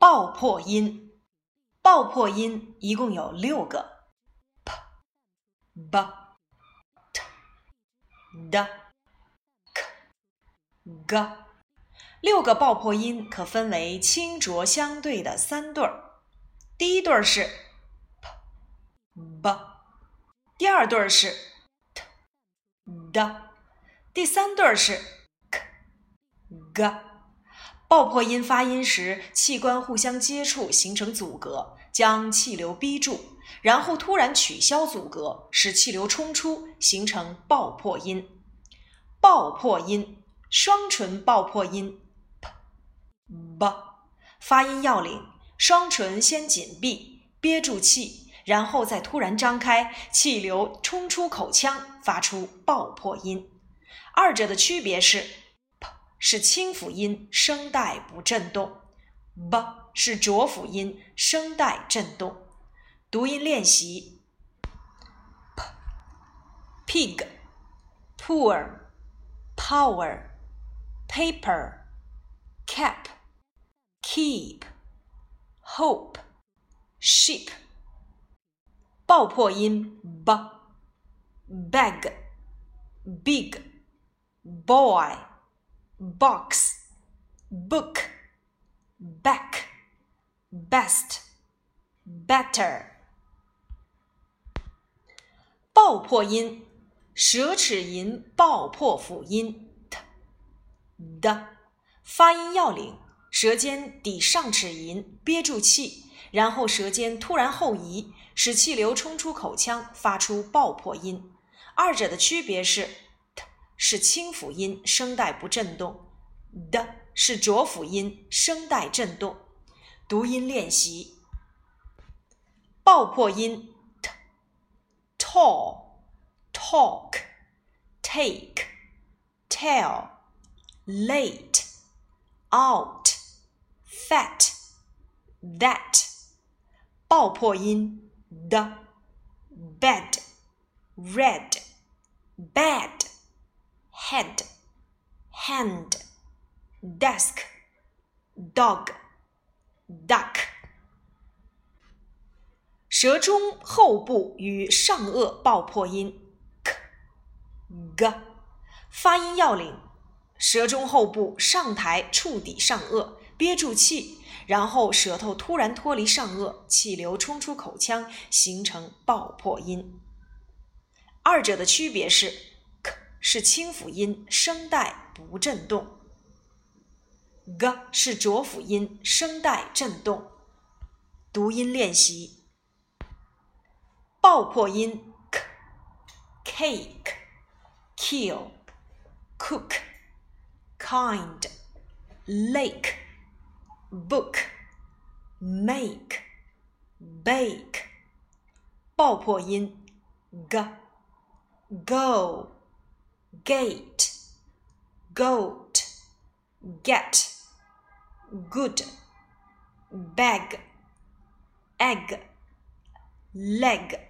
爆破音，爆破音一共有六个。：p、b、t、d、k、g。六个爆破音可分为清浊相对的三对儿。第一对儿是 p、b，第二对儿是 t、d，第三对儿是 k、g。爆破音发音时，器官互相接触形成阻隔，将气流逼住，然后突然取消阻隔，使气流冲出，形成爆破音。爆破音，双唇爆破音 p、b。发音要领：双唇先紧闭，憋住气，然后再突然张开，气流冲出口腔，发出爆破音。二者的区别是。是清辅音，声带不振动；b 是浊辅音，声带振动。读音练习：p、pig、poor、power、paper、cap、keep、hope、sheep。爆破音：b、bag、big、boy。Box, book, back, best, better。爆破音，舌齿龈爆破辅音 t、d。发音要领：舌尖抵上齿龈，憋住气，然后舌尖突然后移，使气流冲出口腔，发出爆破音。二者的区别是。是清辅音，声带不振动；d 是浊辅音，声带振动。读音练习：爆破音 t、tall、talk、take、tell、late、out、fat、that。爆破音 d、bed、red、bad。Head, hand, desk, dog, duck。舌中后部与上颚爆破音 k、g。发音要领：舌中后部上抬触底上颚，憋住气，然后舌头突然脱离上颚，气流冲出口腔，形成爆破音。二者的区别是。是清辅音，声带不振动；g 是浊辅音，声带振动。读音练习：爆破音 k、cake、kill、cook、kind、lake、book、make、bake。爆破音 g、go。Gate, goat, get, good, bag, egg, leg.